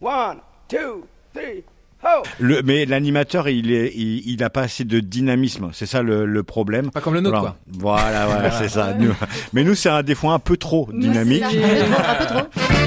One, two, three, ho! Le, mais l'animateur, il est, il, il a pas assez de dynamisme. C'est ça le, le problème. Pas comme le nôtre, Voilà, voilà, voilà, c'est ça. Nous- mais nous, c'est un des fois un peu trop dynamique. Un peu trop, un peu trop.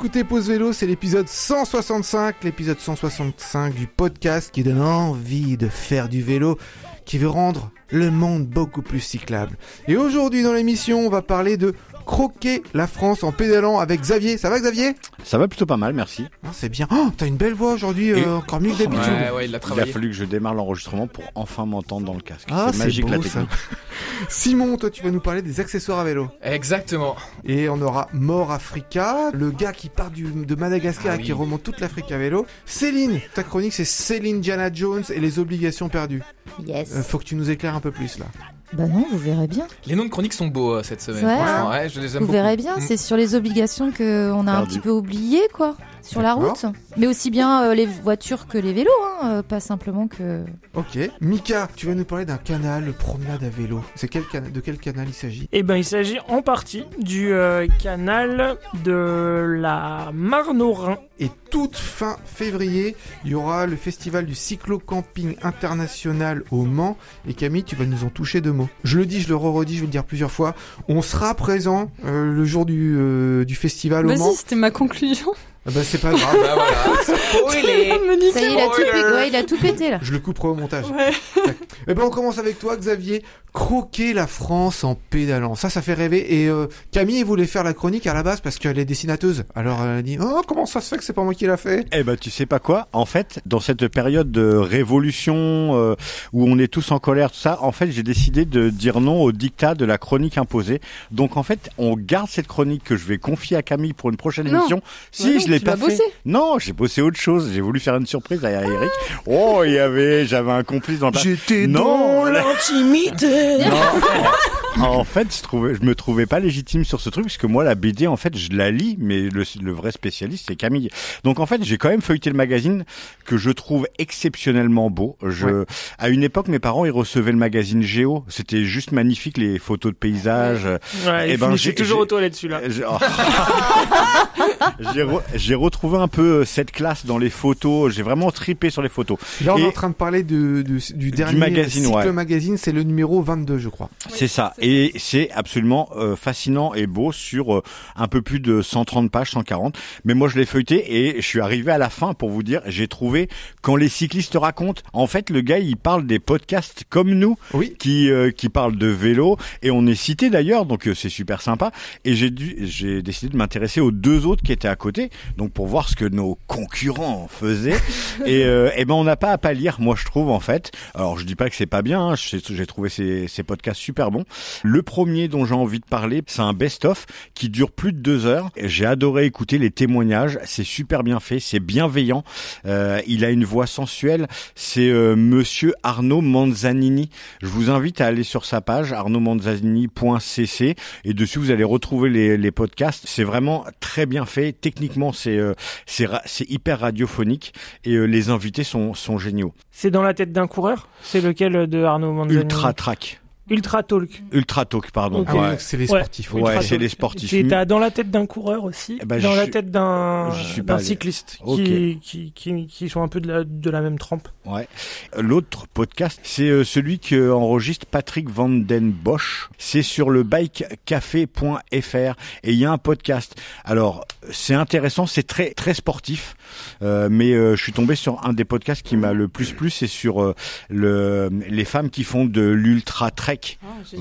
Écoutez Pause Vélo, c'est l'épisode 165, l'épisode 165 du podcast qui donne envie de faire du vélo, qui veut rendre le monde beaucoup plus cyclable. Et aujourd'hui dans l'émission, on va parler de croquer la France en pédalant avec Xavier. Ça va Xavier? Ça va plutôt pas mal, merci. Ah, C'est bien. Oh, t'as une belle voix aujourd'hui, euh, encore mieux que d'habitude. Ouais, ouais, il a Il a fallu que je démarre l'enregistrement pour enfin m'entendre dans le casque. Ah, c'est c'est magique la ça. technique. Simon, toi tu vas nous parler des accessoires à vélo. Exactement. Et on aura Mort Africa, le gars qui part du, de Madagascar Ah et qui remonte toute l'Afrique à vélo. Céline, ta chronique c'est Céline Diana Jones et les obligations perdues. Yes. Euh, faut que tu nous éclaires un peu plus là. Bah non, vous verrez bien. Les noms de chroniques sont beaux euh, cette semaine. Ouais, Franchement, ouais, je les aime Vous beaucoup. verrez bien, Mm. c'est sur les obligations qu'on a un petit peu oubliées, quoi, sur la route. Mais aussi bien euh, les voitures que les vélos, hein, euh, pas simplement que... Ok. Mika, tu vas nous parler d'un canal promenade à vélo. C'est quel cana- de quel canal il s'agit? Eh ben, il s'agit en partie du euh, canal de la Marne au Rhin. Et toute fin février, il y aura le festival du cyclo-camping international au Mans. Et Camille, tu vas nous en toucher deux mots. Je le dis, je le re-redis, je vais le dire plusieurs fois. On sera présent euh, le jour du, euh, du festival au Mans. Vas-y, c'était ma conclusion. Ah bah, c'est pas grave. Bah voilà, spoilé. Ça y est, il a, tout pété, ouais, il a tout pété, là. Je le couperai au montage. Ouais. Eh ben on commence avec toi Xavier. Croquer la France en pédalant. Ça, ça fait rêver. Et euh, Camille voulait faire la chronique à la base parce qu'elle est dessinateuse. Alors elle a dit Oh, comment ça se fait que c'est pas moi qui l'a fait? Eh ben, tu sais pas quoi? En fait, dans cette période de révolution euh, où on est tous en colère, tout ça, en fait, j'ai décidé de dire non au dictat de la chronique imposée. Donc, en fait, on garde cette chronique que je vais confier à Camille pour une prochaine Non. émission. Si, je l'ai pas fait. bossé. Non, j'ai bossé autre chose. J'ai voulu faire une surprise à Eric. Oh, il y avait, j'avais un complice dans le. J'étais Non, là- l'intimité Non. en fait, je trouvais, je me trouvais pas légitime sur ce truc parce que moi, la BD, en fait, je la lis, mais le, le vrai spécialiste, c'est Camille. Donc, en fait, j'ai quand même feuilleté le magazine que je trouve exceptionnellement beau. Je, Ouais. à une époque, mes parents, ils recevaient le magazine Géo. C'était juste magnifique, les photos de paysages. Ouais, Eh il ben, j'ai- toujours aux toilettes, celui-là. J'ai oh. J'ai re- j'ai retrouvé un peu cette classe dans les photos. J'ai vraiment tripé sur les photos. Là, on est en train de parler de, de- du dernier magazine, cycle ouais. magazine. C'est le numéro 22, je crois. C'est ça. Et c'est absolument euh, fascinant et beau sur euh, un peu plus de 130 pages, 140. Mais moi, je l'ai feuilleté et je suis arrivé à la fin pour vous dire, j'ai trouvé quand les cyclistes racontent. En fait, le gars, il parle des podcasts comme nous, Oui. qui euh, qui parlent de vélo et on est cité d'ailleurs, donc euh, c'est super sympa. Et j'ai dû, j'ai décidé de m'intéresser aux deux autres qui étaient à côté, donc pour voir ce que nos concurrents faisaient. et euh, eh ben, on n'a pas à pâlir, moi je trouve en fait. Alors je dis pas que c'est pas bien, hein, j'ai trouvé ces, podcasts super bons. Le premier dont j'ai envie de parler, c'est un best-of qui dure plus de deux heures. J'ai adoré écouter les témoignages, c'est super bien fait, c'est bienveillant. Euh, il a une voix sensuelle. C'est euh, Monsieur Arnaud Manzanini. Je vous invite à aller sur sa page arnaudmanzanini.cc et dessus vous allez retrouver les podcasts. C'est vraiment très bien fait. Techniquement, c'est euh, c'est hyper radiophonique et euh, les invités sont sont géniaux. C'est dans la tête d'un coureur? C'est lequel de Arnaud Manzanini Ultra track, Ultra Talk. ultra talk, pardon. Ah ouais, Ouais. c'est les Ouais. sportifs. Ouais, Ultra c'est les sportifs. T'as dans la tête d'un coureur aussi, Eh ben, dans la tête d'un cycliste qui, qui, qui, qui sont un peu de la, de la même trempe. Ouais. L'autre podcast, c'est euh, celui que enregistre Patrick Van Den Bosch. C'est sur le bikecafé.fr et il y a un podcast. Alors, c'est intéressant, c'est très très sportif, euh, mais euh, je suis tombé sur un des podcasts qui m'a le plus plu, c'est sur euh, le les femmes qui font de l'ultra trek.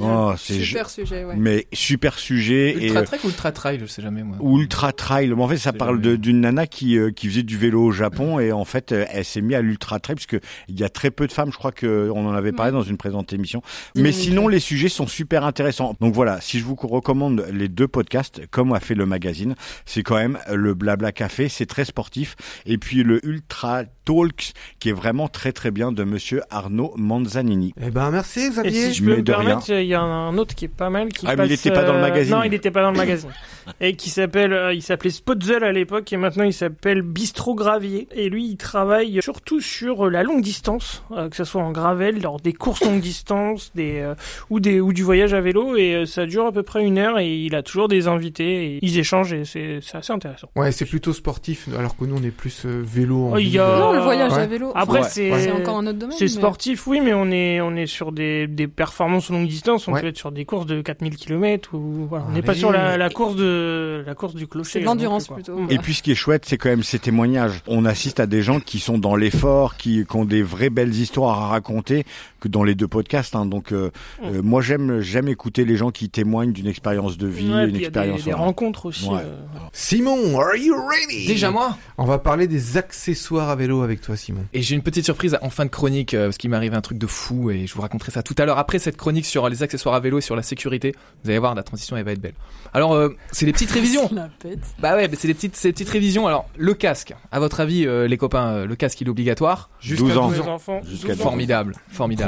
Oh, c'est Super sujet, ouais. Mais super sujet et Ultra euh, trek ou ultra trail, je sais jamais moi. ultra trail. Mais en fait, ça parle d'une nana qui euh, qui faisait du vélo au Japon et en fait, euh, elle s'est mise à l'ultra trail parce que il y a très peu de femmes. Je crois que on en avait parlé dans une présente émission. Mais sinon, les sujets sont super intéressants. Donc voilà, si je vous recommande les deux podcasts, comme a fait le magazine, c'est quand même le Blabla Café. C'est très sportif et puis le Ultra Talks, qui est vraiment très très bien de Monsieur Arnaud Manzanini. Eh ben, merci Et Xavier. si je mais peux me de rien. permettre, il y a un autre qui est pas mal. Qui Ah, mais il passe, était pas dans le euh, magazine. Non, il était pas dans le magazine. et qui s'appelle, euh, il s'appelait Spotzel à l'époque et maintenant il s'appelle Bistro Gravier. Et lui, il travaille surtout sur euh, la longue distance, euh, que ce soit en gravel, lors des courses longue distance, des euh, ou des ou du voyage à vélo. Et euh, ça dure à peu près une heure et il a toujours des invités et ils échangent et c'est assez intéressant. Ouais, c'est plutôt sportif, alors que nous, on est plus euh, vélo. en Oh, il y ville. a- Non, le voyage Ouais. à vélo. Après, Ouais. c'est encore un autre domaine. C'est mais- sportif, oui, mais on est, on est sur des, des performances longue distance. On Ouais. peut être sur des courses de 4000 km ou voilà. on n'est pas sur la, la course de la course du clocher. C'est de l'endurance plutôt. Et puis ce qui est chouette, c'est quand même ces témoignages. On assiste à des gens qui sont dans l'effort, qui, qui ont des vraies belles histoires à raconter, que dans les deux podcasts. hein. Donc euh, euh, moi j'aime j'aime écouter les gens qui témoignent d'une expérience de vie, Ouais, une puis il y a des, expérience. des rencontres aussi. Ouais. euh. Simon, are you ready? Déjà moi? On va parler des accessoires à vélo avec toi, Simon. Et j'ai une petite surprise en fin de chronique, euh, parce qu'il m'est arrivé un truc de fou, et je vous raconterai ça tout à l'heure. Après cette chronique sur les accessoires à vélo et sur la sécurité, vous allez voir, la transition, elle va être belle. Alors, euh, c'est des petites révisions. La pète. Bah ouais, mais c'est des petites, c'est des petites révisions. Alors, le casque, à votre avis, euh, les copains, euh, le casque, il est obligatoire? 12 ans. Enfants. Jusqu'à 12 ans. Formidable,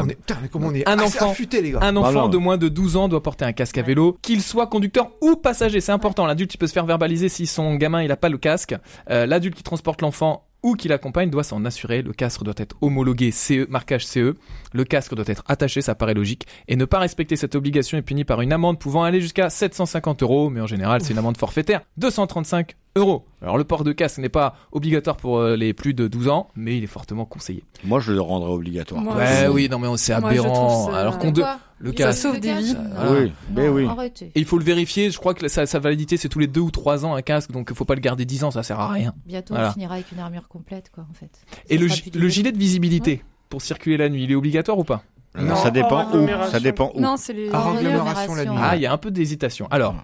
On formidable. est... Putain, mais comment on est Un enfant. affûtés, les gars. Un Bah enfant de moins de 12 ans doit porter un casque à vélo, qu'il soit conducteur ou passager. C'est important. L'adulte, il peut se faire verbaliser si son gamin, il a pas le casque. Euh, L'adulte qui transporte l'enfant ou qui l'accompagne doit s'en assurer. Le casque doit être homologué CE, marquage CE. Le casque doit être attaché, ça paraît logique. Et ne pas respecter cette obligation est puni par une amende pouvant aller jusqu'à 750 euros. Mais en général, c'est une amende forfaitaire. 235 euros. Alors, le port de casque n'est pas obligatoire pour euh, les plus de 12 ans, mais il est fortement conseillé. Moi je le rendrais obligatoire. Moi Ouais, oui, non, mais c'est aberrant. ça- Alors qu'on de... Le Ça casque. sauve des vies. Voilà. Oui, mais oui. Et il faut le vérifier, je crois que sa, sa validité c'est tous les deux ou trois ans un casque, donc il faut pas le garder 10 ans, ça sert à rien. Bientôt, Voilà. on finira avec une armure complète, quoi, en fait. Et Ça le, le gilet de visibilité pour circuler la nuit, il est obligatoire ou pas Alors, ça dépend où. agglomération. Ça dépend où. Non, c'est les. Agglomération la nuit. Ah, il y a un peu d'hésitation. Alors,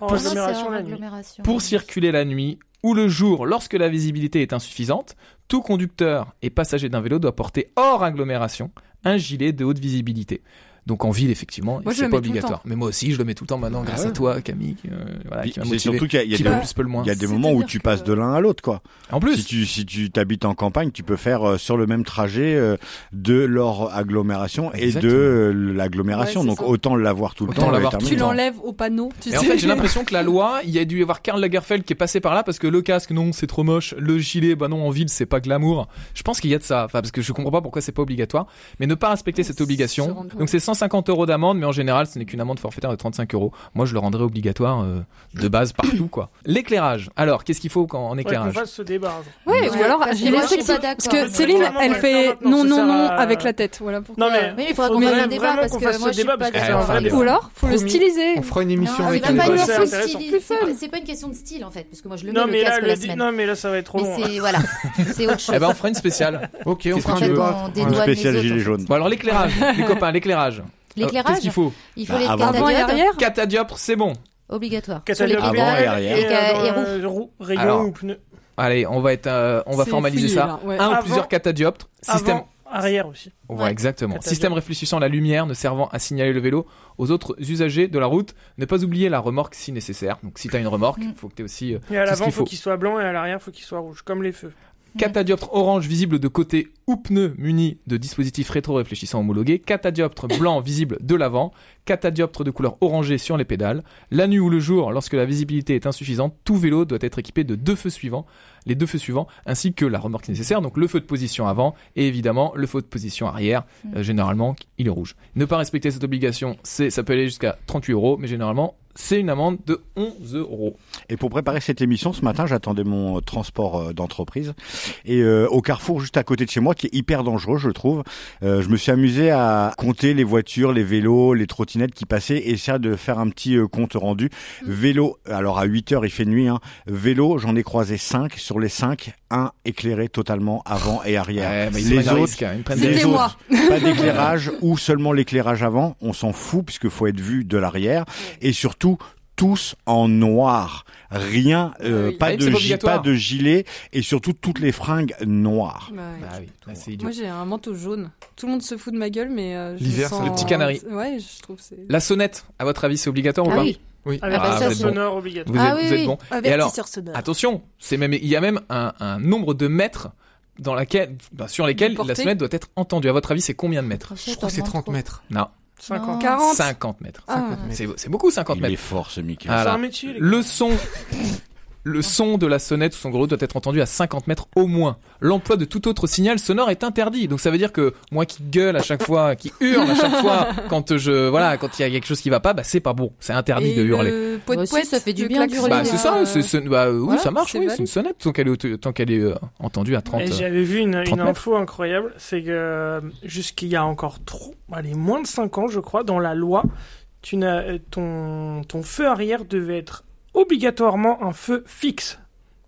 pour circuler la nuit ou le jour lorsque la visibilité est insuffisante, tout conducteur et passager d'un vélo doit porter hors agglomération un gilet de haute visibilité. Donc en ville, effectivement, c'est pas obligatoire. Mais moi aussi, je le mets tout le temps maintenant, grâce ouais. à toi, Camille, qui, euh, voilà, qui m'a C'est motivé. surtout qu'il y a, il y a Qui des, va plus peu le moins. il y a des moments où tu que- passes de l'un à l'autre quoi. En plus, Si tu si tu t'habites en campagne, tu peux faire euh, sur le même trajet euh, de leur agglomération et Exactement. de l'agglomération. Donc ça. autant l'avoir tout le Autant temps. Tu le temps. l'enlèves au panneau. Tu Et sais. en fait, j'ai l'impression que la loi, il y a dû y avoir Karl Lagerfeld qui est passé par là parce que le casque, non, c'est trop moche. Le gilet, bah non, en ville, c'est pas glamour. Je pense qu'il y a de ça. Enfin, parce que je comprends pas pourquoi c'est pas obligatoire. Mais ne pas respecter cette obligation. Donc c'est 150 euros d'amende, mais en général, ce n'est qu'une amende forfaitaire de 35 euros. Moi, je le rendrais obligatoire euh, de base partout, quoi. L'éclairage. Alors, qu'est-ce qu'il faut quand, en éclairage fasse ce débat. Ouais, Ouais, ou alors, que sexy. pas d'accord. Parce que Ouais, Céline, elle ouais, fait non, non, non à- avec la tête. Voilà pourquoi. Non mais Mais il faudra qu'on fasse un débat parce que moi, je suis débat pas que Ouais. Ou alors, faut le styliser. On fera une émission avec c'est pas une C'est question de style. Une en fait, parce que moi je le Non mets mais le là casque la semaine. non mais là ça va être trop long. C'est voilà, c'est autre chose. Eh ben, on fera une spéciale. Ok, on fera que un débat. Des Ouais. doigts. Spécial les autres, gilet jaune. Bon, alors l'éclairage. les copains, l'éclairage. Alors, L'éclairage, Qu'est-ce qu'il faut il faut Bah, les avant. Avant et arrière. Catadioptre, c'est bon. obligatoire. Catalogue Avant et arrière. et, Et, ca- et euh, euh, rayon Alors, ou pneu. Allez, on va être, euh, on va formaliser fouillé, ça. là, ouais. Un ou plusieurs catadioptres. Système. Avant, arrière aussi. Ouais, Ouais. exactement. Catadioptre. Système réfléchissant la lumière, ne servant à signaler le vélo aux autres usagers de la route. Ne pas oublier la remorque si nécessaire. Donc, si t'as une remorque, il Mm. faut que t'aies aussi euh, Et à l'avant qu'il faut faut. qu'il soit blanc et à l'arrière faut qu'il soit rouge, comme les feux. Catadioptre orange visible de côté ou pneu muni de dispositif rétro-réfléchissant homologué. Catadioptre blanc visible de l'avant. Catadioptre de couleur orangée sur les pédales. La nuit ou le jour, lorsque la visibilité est insuffisante, tout vélo doit être équipé de deux feux suivants. Les deux feux suivants, ainsi que la remorque nécessaire. Donc le feu de position avant et évidemment le feu de position arrière. Euh, généralement, il est rouge. Ne pas respecter cette obligation, c'est, ça peut aller jusqu'à 38 euros, mais généralement, c'est une amende de 11 euros. Et pour préparer cette émission, ce matin, j'attendais mon euh, transport euh, d'entreprise. Et euh, au carrefour juste à côté de chez moi, qui est hyper dangereux, je trouve, euh, je me suis amusé à compter les voitures, les vélos, les trottinettes qui passaient et essayer de faire un petit euh, compte rendu. Vélo, alors à 8 heures, il fait nuit. Hein. Vélo, j'en ai croisé 5. Sur les 5, un éclairé totalement avant et arrière. Ouais, les autres, risque, hein, les autres, moi. pas d'éclairage ou seulement l'éclairage avant, on s'en fout puisque faut être vu de l'arrière et surtout tous en noir, rien, euh, Oui. pas Ah oui, de c'est pas pas de gilet et surtout toutes les fringues noires. Bah. Ah oui, c'est idiot. Moi j'ai un manteau jaune. Tout le monde se fout de ma gueule, mais euh, je L'hiver, sens- c'est le petit canari. Ouais, je trouve que c'est. La sonnette, à votre avis, c'est obligatoire ou Ah pas oui. Oui. Avec Ah, un vous son êtes bon. sonore obligatoire. Vous Ah êtes, oui, vous êtes oui. bon. Et alors, attention, c'est même, il y a même un, un nombre de mètres dans laquelle, bah, sur lesquelles la sonnette doit être entendue. À votre avis, c'est combien de mètres? Je crois que c'est 30 mètres. Non, 50. 40. 50 mètres. Ah. 50 mètres. C'est c'est beaucoup 50 Il mètres. est fort ce Mickey. Voilà. un métier. Le son, le son de la sonnette ou son gros doit être entendu à 50 mètres au moins. L'emploi de tout autre signal sonore est interdit. Donc ça veut dire que moi qui gueule à chaque fois, qui hurle à chaque fois quand je, voilà, quand il y a quelque chose qui va pas, bah c'est pas bon. C'est interdit Et de hurler. le poète Bah poète, ça fait du bien d'hurler. Bah c'est ça, euh, c'est, c'est- bah, oui voilà, ça marche, c'est oui, c'est une sonnette tant qu'elle est, au- tant qu'elle est euh, entendue à 30. Et euh, j'avais vu une, 30 une mètres. info incroyable, c'est que jusqu'il y a encore trop, allez, moins de 5 ans, je crois, dans la loi, tu n'as, ton, ton feu arrière devait être obligatoirement un feu fixe.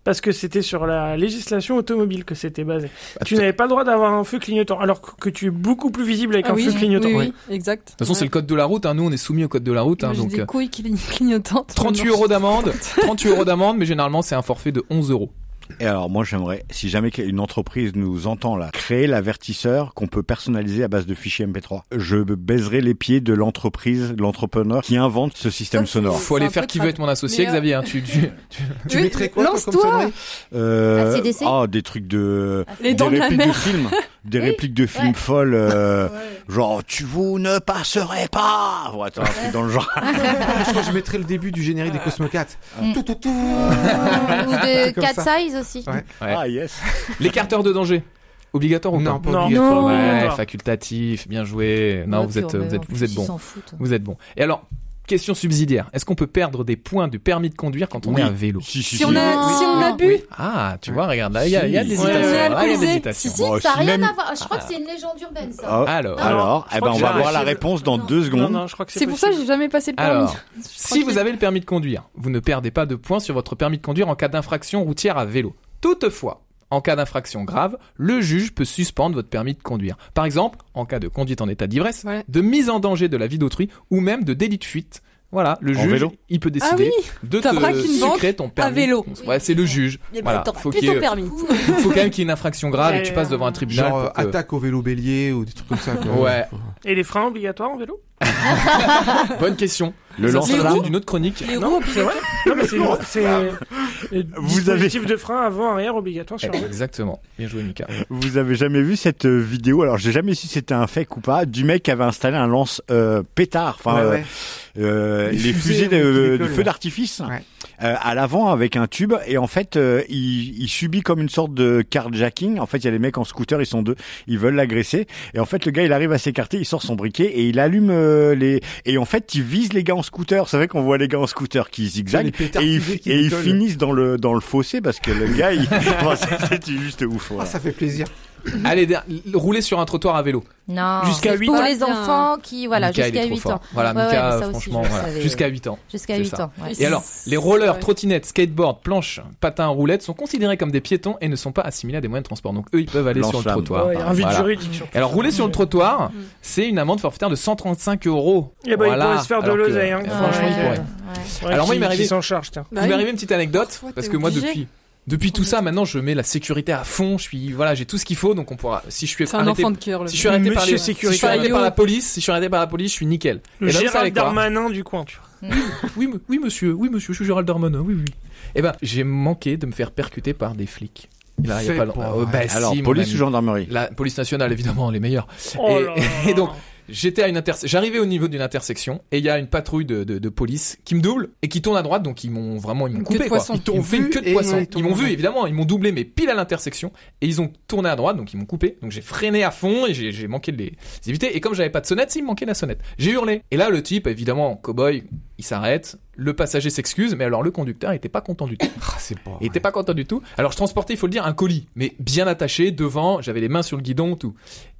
Parce que c'était sur la législation automobile que c'était basé. bah, Tu de n'avais pas le droit d'avoir un feu clignotant, alors que, tu es beaucoup plus visible avec Ah un oui, feu clignotant. oui, oui, exact. toute façon, c'est le code de la route. Hein. Nous, on est soumis au code de la route. Hein, donc des euh, couilles cli- clignotantes. 38 euros d'amende, 38 euros d'amende, mais généralement c'est un forfait de 11 euros. Et alors moi j'aimerais, si jamais une entreprise nous entend là, créer l'avertisseur qu'on peut personnaliser à base de fichiers MP3. Je baiserai les pieds de l'entreprise, de l'entrepreneur qui invente ce système Ça, sonore. Faut aller faire qui veut être mon associé, euh, Xavier. hein. Tu, tu- tu- Tu Oui, mettrais quoi lance-toi. Euh, ah, des trucs de, Les des dents de la. des Oui. répliques de films Ouais. folles, euh, genre tu vous ne passerez pas. Bon, attends, un truc dans le genre. Je crois que je mettrais le début du générique des Cosmocats. Mm. Tout, tout, tout. Ou de cat ça. size aussi. Ouais. Ouais. Ah yes. L'écarteur de danger. Obligatoire ou Non, pas pas Non. obligatoire. Non. Ouais, Non. facultatif, bien joué. Non, Ouais, vous êtes, vous êtes, vous êtes ils bon. s'en foutent. Vous êtes bon. Et alors, question subsidiaire. Est-ce qu'on peut perdre des points du permis de conduire quand on Oui. est à vélo Si, si, Si on a, Oui. si on a bu, Oui. Ah, tu vois, regarde là, il y a, il y a Si. des hésitations. Là, y a des hésitations. Si, si, Bon, ça n'a si rien même- à voir. Je crois que c'est une légende urbaine, ça. Ah, Alors, alors, eh ben, on va voir la réponse dans deux secondes. non, je crois que c'est pour ça que j'ai jamais passé le permis. alors, si vous avez le permis de conduire, vous ne perdez pas de points sur votre permis de conduire en cas d'infraction routière à vélo. Toutefois, en cas d'infraction grave, le juge peut suspendre votre permis de conduire. Par exemple, en cas de conduite en état d'ivresse, Ouais. de mise en danger de la vie d'autrui ou même de délit de fuite. Voilà, le En juge, vélo il peut Ah décider oui, de te sucrer ton permis. vélo. Ouais, c'est le juge. Voilà, faut qu'il y ait- permis. faut quand même qu'il y ait une infraction grave et que tu passes devant un tribunal. Genre que- attaque au vélo bélier ou des trucs comme ça. quoi. Ouais. Et les freins obligatoires en vélo? Bonne question. Le Ça, lance c'est Les l'objet roues d'une autre chronique. Les Non, c'est vrai Non, mais c'est c'est euh, Vous dispositif de frein avant-arrière obligatoire sur vélo. Exactement. Bien joué, Mika. Vous avez jamais vu cette euh, vidéo? Alors j'ai jamais su si c'était un fake ou pas du mec qui avait installé un lance euh, pétard, enfin Ouais, ouais. euh, Les les, fusées, fusées de, décollent, feu d'artifice Ouais. Euh, à l'avant avec un tube et en fait euh, il, il subit comme une sorte de carjacking. En fait il y a les mecs en scooter, ils sont deux, ils veulent l'agresser et en fait le gars il arrive à s'écarter, il sort son briquet et il allume euh, les et en fait il vise les gars en scooter. C'est vrai qu'on voit les gars en scooter qui zigzaguent pétards et ils, qui et ils finissent dans le dans le fossé parce que le gars il Enfin, c'était juste ouf. Ah, ça fait plaisir. Allez, der- rouler sur un trottoir à vélo. Non. Jusqu'à c'est huit pour ans. les Bien. enfants qui, voilà, jusqu'à trop 8 fort. ans. Voilà, Ouais, Mika, franchement, voilà. savais. jusqu'à 8 ans. Jusqu'à c'est 8 ça. ans. ouais. Et alors, les rollers, Ouais. trottinettes, skateboard, planches, patins, roulettes sont considérés comme des piétons et ne sont pas assimilés à des moyens de transport. Donc eux, ils peuvent aller sur le trottoir. Voilà. juridique sur Et alors, rouler sur le trottoir, Mm. c'est une amende forfaitaire de 135 euros. Eh ben, il Voilà. pourrait se faire de l'oseille, hein. Franchement, il Ouais. pourrait. Ouais. Ouais, Alors moi, il m'est arrivé- qui s'en charge, tiens. Bah il m'est arrivé une petite anecdote parce que moi depuis depuis tout ça maintenant je mets la sécurité à fond je suis voilà j'ai tout ce qu'il faut donc on pourra si je suis C'est un arrêté enfant de cœur, le si je suis arrêté par Monsieur les sécurité. si je suis arrêté par la police si je suis arrêté par la police je suis nickel. Le Et Gérald Darmanin du coin, tu vois. oui me- oui monsieur oui monsieur je suis Gérald Darmanin oui oui. Et ben j'ai manqué de me faire percuter par des flics. Là, il y a pas. Oh, bah, Alors si, police ou gendarmerie la police nationale évidemment les meilleurs. Oh et donc, J'étais à une interse- j'arrivais au niveau d'une intersection et il y a une patrouille de, de, de police qui me double et qui tourne à droite donc ils m'ont vraiment ils m'ont coupé quoi. poisson. Ils t'ont m'ont fait une vu queue de poisson. ouais, ils ils m'ont vu évidemment, ils m'ont doublé mais pile à l'intersection et ils ont tourné à droite donc ils m'ont coupé. Donc j'ai freiné à fond et j'ai j'ai manqué de les éviter et comme j'avais pas de sonnette, il me manquait la sonnette. J'ai hurlé. Et là le type évidemment cowboy, il s'arrête, le passager s'excuse mais alors le conducteur était pas content du tout. Ah, c'est pas. Il était pas content du tout. Alors je transportais, il faut le dire, un colis, mais bien attaché devant. J'avais les mains sur le guidon, tout.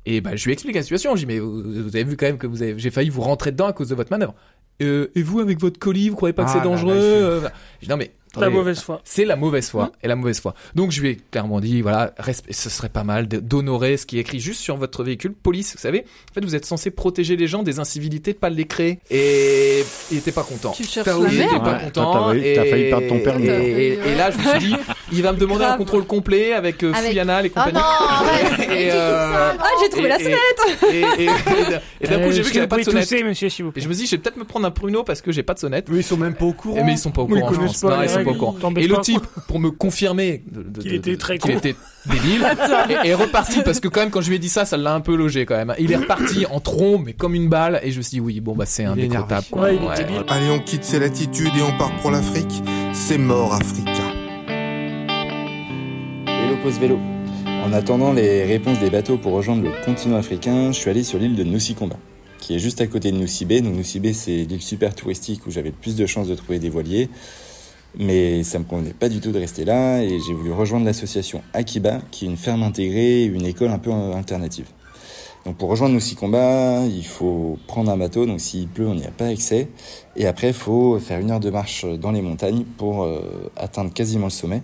Et bah je lui explique la situation. Je dis mais vous, vous avez vu quand même que vous avez, j'ai failli vous rentrer dedans à cause de votre manœuvre. Euh, et vous avec votre colis, vous croyez pas que Ah c'est là là, dangereux il Euh, Je dis non mais La mauvaise foi. c'est la mauvaise foi et la mauvaise foi. Donc je lui ai clairement dit voilà, ce serait pas mal d'honorer ce qui est écrit juste sur votre véhicule police. Vous savez, en fait vous êtes censé protéger les gens des incivilités, de pas les créer. Et il était pas content. Tu cherches la Il osé. était merde. pas Ouais, content. toi, t'as failli- et- t'as failli perdre ton permis. Et, et- et là, je me suis dit, il va me demander un contrôle complet avec euh, Avec- Fouillana, les Oh compagnies. non, arrête. Et, Et euh, Ah, j'ai trouvé la Et- sonnette Et, et, et- et d'un coup, Euh, j'ai est-ce vu que j'avais pas de sonnette. tousser, monsieur, Et je me suis dit, je vais peut-être me prendre un pruneau parce que j'ai pas de sonnette. Eux, ils sont même pas au Et courant. mais ils sont pas au ils courant, connaissent pas Non, les ils sont pas au courant. Et le type, pour me confirmer Qu'il était très qu'il con. était débile, est, reparti parce que quand même quand je lui ai dit ça, ça l'a un peu logé quand même. Il est reparti en trombe, mais comme une balle, et je me suis dit oui, bon bah c'est un décrottable. Ouais. Allez, on quitte ces latitudes et on part pour l'Afrique. C'est mort, Africa. En attendant les réponses des bateaux pour rejoindre le continent africain, je suis allé sur l'île de Nusikomba, qui est juste à côté de Nusibé. Donc Nusibé, c'est l'île super touristique où j'avais le plus de chances de trouver des voiliers. Mais ça me convenait pas du tout de rester là et j'ai voulu rejoindre l'association Akiba, qui est une ferme intégrée, une école un peu alternative. Donc pour rejoindre Nusikomba, il faut prendre un bateau, donc s'il pleut, on n'y a pas accès. Et après, il faut faire une heure de marche dans les montagnes pour euh, atteindre quasiment le sommet.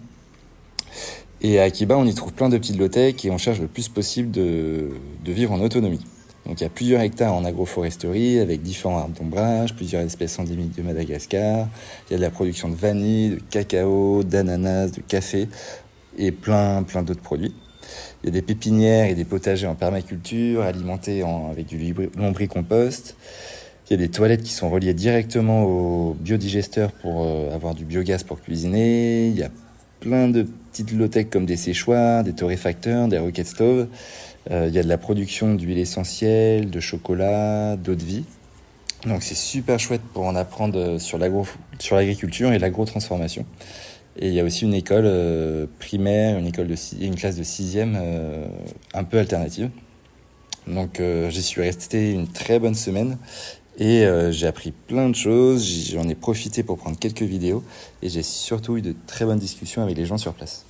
Et à Akiba, on y trouve plein de petites low-tech et on cherche le plus possible de, vivre en autonomie. Donc il y a plusieurs hectares en agroforesterie avec différents arbres d'ombrage, plusieurs espèces endémiques de Madagascar. Il y a de la production de vanille, de cacao, d'ananas, de café et plein plein d'autres produits. Il y a des pépinières et des potagers en permaculture alimentés en- avec du lombricompost. Il y a des toilettes qui sont reliées directement au biodigesteur pour euh, avoir du biogaz pour cuisiner. Il y a plein de petites low-tech comme des séchoirs, des torréfacteurs, des rocket stoves. Euh, il y a de la production d'huile essentielle, de chocolat, d'eau de vie. Donc c'est super chouette pour en apprendre sur l'agro- sur l'agriculture et l'agro-transformation. Et il y a aussi une école euh, primaire, une école de une classe de sixième euh, un peu alternative. Donc euh, j'y suis resté une très bonne semaine et euh, j'ai appris plein de choses. J'en ai profité pour prendre quelques vidéos et j'ai surtout eu de très bonnes discussions avec les gens sur place.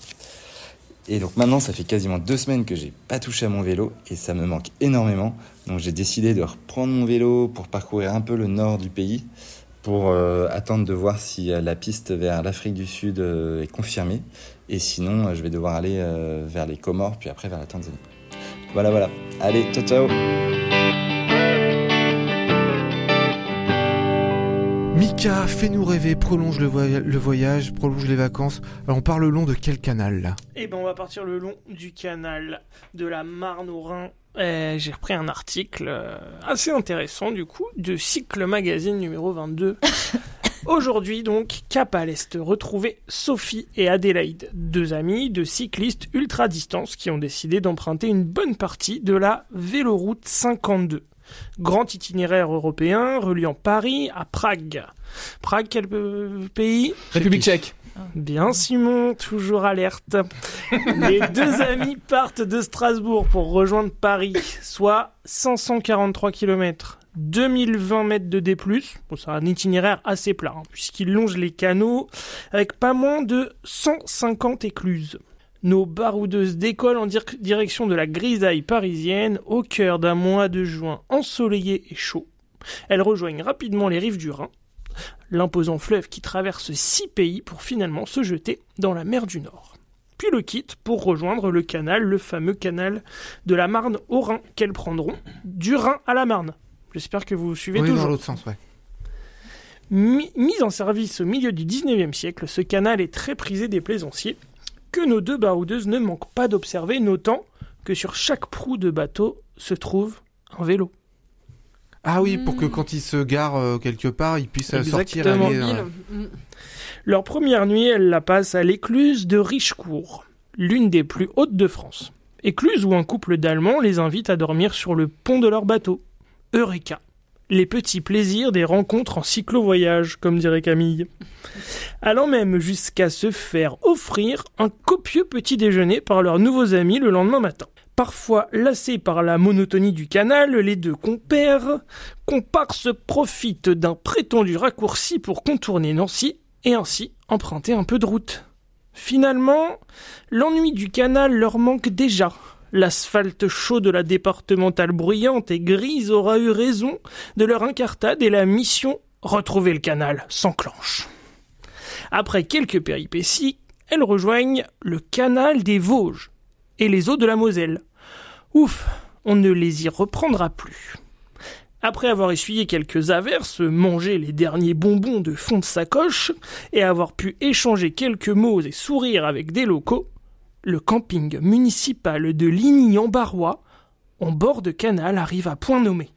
Et donc maintenant, ça fait quasiment deux semaines que j'ai pas touché à mon vélo et ça me manque énormément. Donc j'ai décidé de reprendre mon vélo pour parcourir un peu le nord du pays pour euh, attendre de voir si euh, la piste vers l'Afrique du Sud est confirmée. Et sinon, je vais devoir aller vers les Comores puis après vers la Tanzanie. Voilà, voilà. Allez, ciao, ciao. Mika, fais-nous rêver, prolonge le, voy- le voyage, prolonge les vacances. Alors on part le long de quel canal là? Eh ben, on va partir le long du canal de la Marne au Rhin. Eh, J'ai repris un article euh, assez intéressant du coup de Cycle Magazine numéro 22. Aujourd'hui donc, cap à l'est, retrouver Sophie et Adélaïde, deux amies de cyclistes ultra distance qui ont décidé d'emprunter une bonne partie de la véloroute 52. Grand itinéraire européen reliant Paris à Prague. Prague, quel euh, pays? République tchèque. Bien Simon, toujours alerte. Les deux amis partent de Strasbourg pour rejoindre Paris, soit 543 km, 2020 mètres de D+. Bon, c'est un itinéraire assez plat, hein, puisqu'il longe les canaux avec pas moins de 150 écluses. Nos baroudeuses décollent en dir- direction de la grisaille parisienne au cœur d'un mois de juin ensoleillé et chaud. Elles rejoignent rapidement les rives du Rhin, l'imposant fleuve qui traverse six pays pour finalement se jeter dans la mer du Nord. Puis le quitte pour rejoindre le canal, le fameux canal de la Marne au Rhin, qu'elles prendront du Rhin à la Marne. J'espère que vous suivez Oui, dans toujours. l'autre sens, ouais. Mis en service au milieu du 19e siècle, ce canal est très prisé des plaisanciers, que nos deux baroudeuses ne manquent pas d'observer, notant que sur chaque proue de bateau se trouve un vélo. Ah oui, pour que Mm. quand il se gare euh, quelque part, il puisse euh, sortir et Exactement. aller... Euh, Mm. Leur première nuit, elle la passe à l'écluse de Richecourt, l'une des plus hautes de France. Écluse où un couple d'Allemands les invite à dormir sur le pont de leur bateau. Eureka Les petits plaisirs des rencontres en cyclo-voyage, comme dirait Camille. Allant même jusqu'à se faire offrir un copieux petit déjeuner par leurs nouveaux amis le lendemain matin. Parfois lassés par la monotonie du canal, les deux compères, comparses profitent d'un prétendu raccourci pour contourner Nancy et ainsi emprunter un peu de route. Finalement, l'ennui du canal leur manque déjà. L'asphalte chaud de la départementale bruyante et grise aura eu raison de leur incartade et la mission retrouver le canal s'enclenche. Après quelques péripéties, elles rejoignent le canal des Vosges et les eaux de la Moselle. Ouf, on ne les y reprendra plus. Après avoir essuyé quelques averses, mangé les derniers bonbons de fond de sacoche, et avoir pu échanger quelques mots et sourire avec des locaux, le camping municipal de Ligny-en-Barrois, en bord de canal, arrive à point nommé.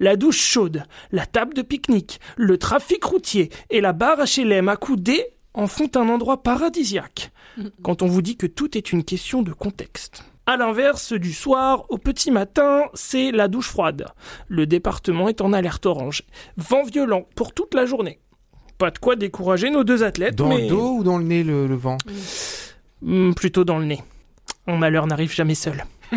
La douche chaude, la table de pique-nique, le trafic routier et la barre HLM accoudée en font un endroit paradisiaque quand on vous dit que tout est une question de contexte. À l'inverse, du soir au petit matin, c'est la douche froide. Le département est en alerte orange. Vent violent pour toute la journée. Pas de quoi décourager nos deux athlètes, Dans mais le dos ou dans le nez, le, le vent? Plutôt dans le nez. Un malheur n'arrive jamais seul.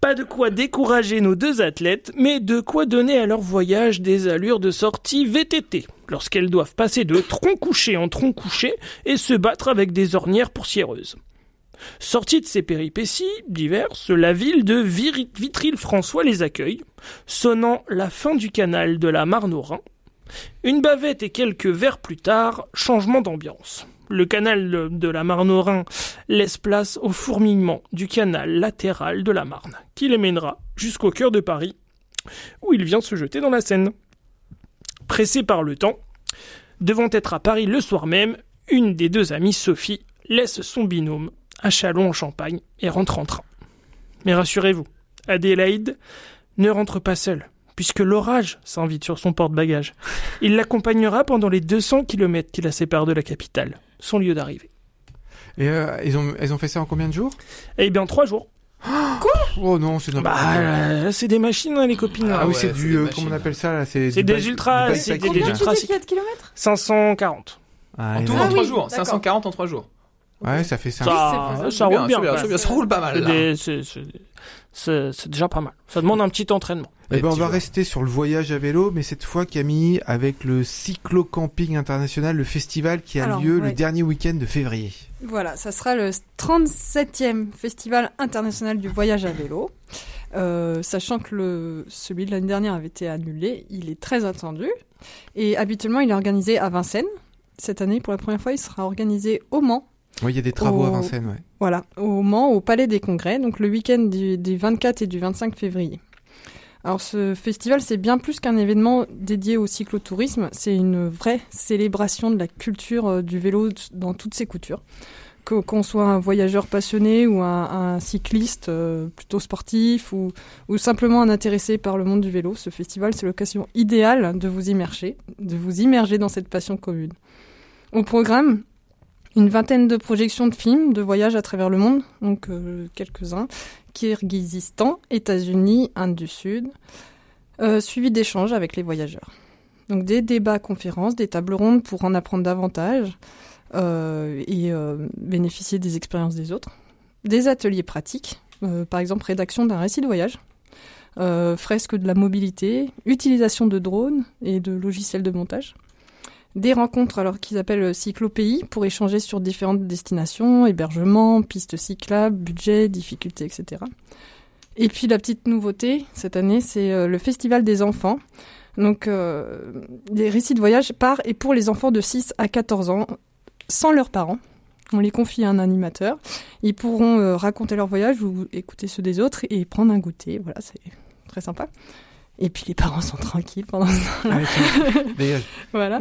Pas de quoi décourager nos deux athlètes, mais de quoi donner à leur voyage des allures de sortie VTT, lorsqu'elles doivent passer de tronc couché en tronc couché et se battre avec des ornières poussiéreuses. Sortie de ces péripéties diverses, la ville de Vitry-le-François les accueille, sonnant la fin du canal de la Marne au Rhin. Une bavette et quelques verres plus tard, changement d'ambiance. Le canal de- la Marne au Rhin laisse place au fourmillement du canal latéral de la Marne, qui les mènera jusqu'au cœur de Paris, où il vient se jeter dans la Seine. Pressé par le temps, devant être à Paris le soir même, une des deux amies, Sophie, laisse son binôme à Châlons en Champagne et rentre en train. Mais rassurez-vous, Adélaïde ne rentre pas seule, puisque l'orage s'invite sur son porte-bagages. Il l'accompagnera pendant les 200 kilomètres qui la séparent de la capitale, son lieu d'arrivée. Et euh, ils, ont, ils ont fait ça en combien de jours? Eh bien, trois jours. Oh non, c'est Bah, quoi. euh, c'est des machines, hein, les copines. Ah, là. oui, ouais, c'est c'est du. des euh, comment on appelle ça là C'est des ultras, c'est des là. ultras- kilomètres? 540. Ah, En tout, en Ah 3 oui, jours. d'accord. 540 en 3 jours. Ouais, ça fait ça. Ça, c'est faisable. ça bien, roule bien. c'est bien, quoi. bien, ça roule pas mal. Des- c'est déjà pas mal. Ça demande un petit entraînement. Eh ben, on va vois. rester sur le voyage à vélo, mais cette fois Camille avec le Cyclo-Camping International, le festival qui a Alors, lieu le dernier week-end de février. Voilà, ça sera le 37e Festival international du voyage à vélo. Euh, sachant que le, celui de l'année dernière avait été annulé, il est très attendu. Et habituellement, il est organisé à Vincennes. Cette année, pour la première fois, il sera organisé au Mans. Oui, il y a des travaux à. Vincennes, ouais. Voilà, au Mans, au Palais des Congrès, donc le week-end du, du 24 et du 25 février. Alors ce festival, c'est bien plus qu'un événement dédié au cyclotourisme, c'est une vraie célébration de la culture euh, du vélo dans toutes ses coutures. Qu'on soit un voyageur passionné ou un, un cycliste euh, plutôt sportif ou, ou simplement un intéressé par le monde du vélo, ce festival, c'est l'occasion idéale de vous immerger, de vous immerger dans cette passion commune. Au programme, une vingtaine de projections de films de voyage à travers le monde, donc euh, quelques-uns, Kirghizistan, États-Unis, Inde du Sud, euh, suivi d'échanges avec les voyageurs. Donc des débats, conférences, des tables rondes pour en apprendre davantage euh, et bénéficier des expériences des autres, des ateliers pratiques, par exemple rédaction d'un récit de voyage, fresque de la mobilité, utilisation de drones et de logiciels de montage des rencontres alors qu'ils appellent cyclopéis pour échanger sur différentes destinations, hébergement, pistes cyclables, budget, difficultés, etc. Et puis la petite nouveauté cette année, c'est euh, le festival des enfants. Donc euh, des récits de voyage par et pour les enfants de 6 à 14 ans sans leurs parents. On les confie à un animateur. Ils pourront euh, raconter leur voyage ou écouter ceux des autres et prendre un goûter. Voilà, c'est très sympa. Et puis les parents sont tranquilles pendant ce temps-là. Dégage. Voilà.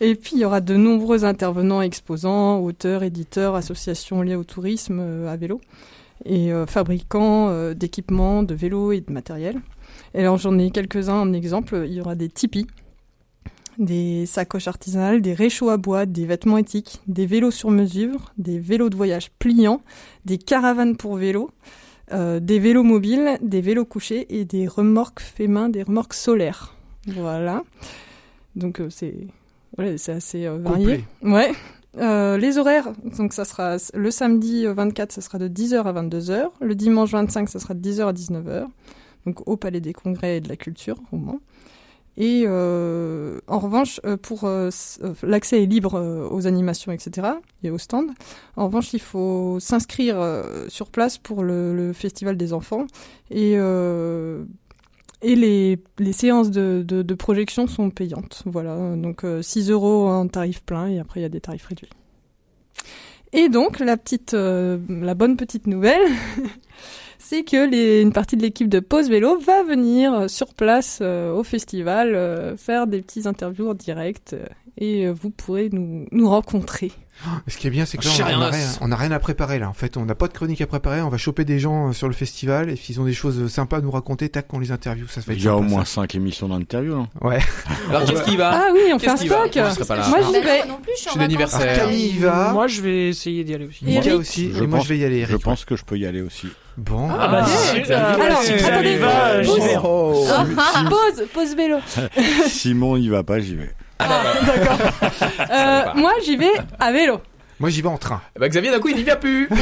Et puis il y aura de nombreux intervenants, exposants, auteurs, éditeurs, associations liées au tourisme euh, à vélo et euh, fabricants euh, d'équipements, de vélos et de matériel. Et alors j'en ai quelques-uns en exemple. Il y aura des tipis, des sacoches artisanales, des réchauds à bois, des vêtements éthiques, des vélos sur mesure, des vélos de voyage pliants, des caravanes pour vélos, euh, des vélos mobiles, des vélos couchés et des remorques fait main, des remorques solaires. Voilà. Donc euh, c'est ouais, c'est assez euh, varié. Complet. Ouais. Les horaires, donc ça sera le samedi euh, 24, ça sera de 10h à 22h. Le dimanche 25, ça sera de 10h à 19h. Donc au Palais des Congrès et de la Culture, au Mans. Et euh, en revanche, euh, pour euh, l'accès est libre aux animations, etc. et aux stands. En revanche, il faut s'inscrire sur place pour le, festival des enfants et et les, les séances de, de, projection sont payantes. Voilà, donc euh, 6 euros en tarif plein et après il y a des tarifs réduits. Et donc la petite, la bonne petite nouvelle, c'est que les, une partie de l'équipe de Pause Vélo va venir sur place euh, au festival euh, faire des petits interviews en direct euh, et euh, vous pourrez nous, nous rencontrer. Ce qui est bien, c'est que là, on, rien on a d'os. rien, on a rien à préparer là. En fait, on n'a pas de chronique à préparer. On va choper des gens euh, sur le festival et s'ils ont des choses sympas à nous raconter, tac, on les interview. Ça, être Il y a au moins ça. 5 émissions d'interview. hein. Ouais. Alors qu'est-ce qui va Ah oui, on fait un stock. Moi, je. Moi, Bah, vais. moi d'anniversaire. Alors, Camille y va. Moi, je vais essayer d'y aller aussi. Eric aussi. Je et moi, je vais y aller. Je pense que je peux y aller aussi. Bon. Ah bah, Ah, si, euh, Alors, si attendez, Xavier va, j'y pause. vais. Oh, Ah, pause, pause vélo. Simon y va pas, j'y vais. Euh, moi, j'y vais à vélo. Moi, j'y vais en train. Bah Xavier d'un coup il n'y vient plus.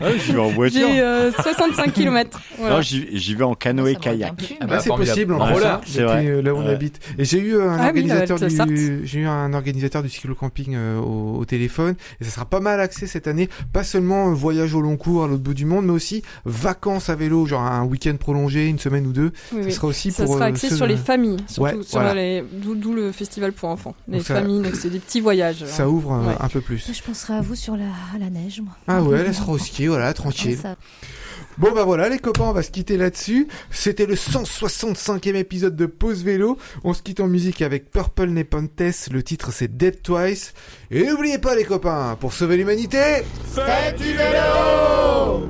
Ah, j'y vais en voiture. J'ai euh, 65 km. Voilà. Non, j'y vais en Ça canoë me kayak. revient plus, Ah mais- bah, Ah, c'est possible en Bravo, plus, là. hein, C'est euh, là où on Ouais. habite. Et j'ai eu un Ah organisateur du, j'ai eu un organisateur du cyclo-camping euh, au, au téléphone et ça sera pas mal axé cette année. Pas seulement euh, voyage au long cours à l'autre bout du monde, mais aussi vacances à vélo, genre un week-end prolongé, une semaine ou deux. Oui, Ça oui. sera aussi Ça pour sera euh, axé ceux sur les familles, surtout Ouais, sur voilà. les d'où le festival pour enfants. Les Donc ça- familles, donc c'est des petits voyages. Ça ouvre euh, Ouais. un peu plus. Je penserai à vous sur la, à la neige, moi. Ah ouais, elle sera au ski, voilà, tranquille. Ça- Bon bah voilà les copains, on va se quitter là-dessus. C'était le 165e épisode de Pause Vélo. On se quitte en musique avec Purple Nepenthes. Le titre c'est Dead Twice. Et n'oubliez pas les copains, pour sauver l'humanité, faites du vélo